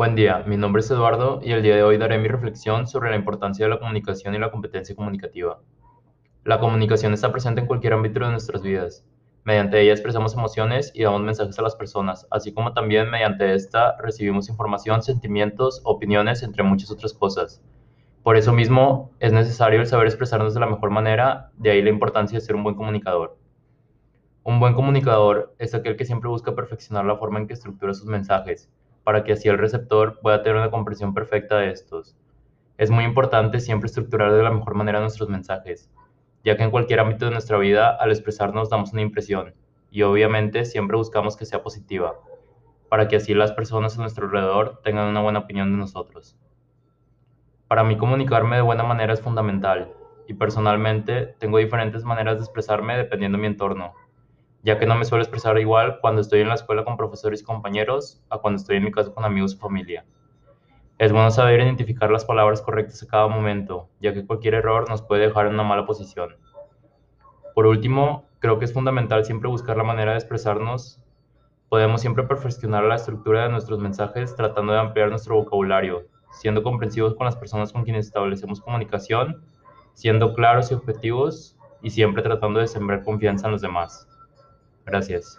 Buen día, mi nombre es Eduardo y el día de hoy daré mi reflexión sobre la importancia de la comunicación y la competencia comunicativa. La comunicación está presente en cualquier ámbito de nuestras vidas. Mediante ella expresamos emociones y damos mensajes a las personas, así como también mediante esta recibimos información, sentimientos, opiniones, entre muchas otras cosas. Por eso mismo es necesario el saber expresarnos de la mejor manera, de ahí la importancia de ser un buen comunicador. Un buen comunicador es aquel que siempre busca perfeccionar la forma en que estructura sus mensajes, para que así el receptor pueda tener una comprensión perfecta de estos. Es muy importante siempre estructurar de la mejor manera nuestros mensajes, ya que en cualquier ámbito de nuestra vida al expresarnos damos una impresión y obviamente siempre buscamos que sea positiva, para que así las personas a nuestro alrededor tengan una buena opinión de nosotros. Para mí comunicarme de buena manera es fundamental y personalmente tengo diferentes maneras de expresarme dependiendo de mi entorno, ya que no me suelo expresar igual cuando estoy en la escuela con profesores y compañeros a cuando estoy en mi casa con amigos o familia. Es bueno saber identificar las palabras correctas a cada momento, ya que cualquier error nos puede dejar en una mala posición. Por último, creo que es fundamental siempre buscar la manera de expresarnos. Podemos siempre perfeccionar la estructura de nuestros mensajes tratando de ampliar nuestro vocabulario, siendo comprensivos con las personas con quienes establecemos comunicación, siendo claros y objetivos y siempre tratando de sembrar confianza en los demás. Gracias.